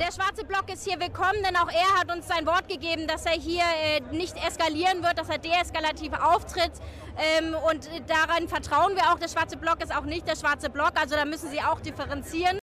Der schwarze Block ist hier willkommen, denn auch er hat uns sein Wort gegeben, dass er hier äh, nicht eskalieren wird, dass er deeskalativ auftritt. Ähm, und äh, daran vertrauen wir auch. Der schwarze Block ist auch nicht der schwarze Block, also da müssen Sie auch differenzieren.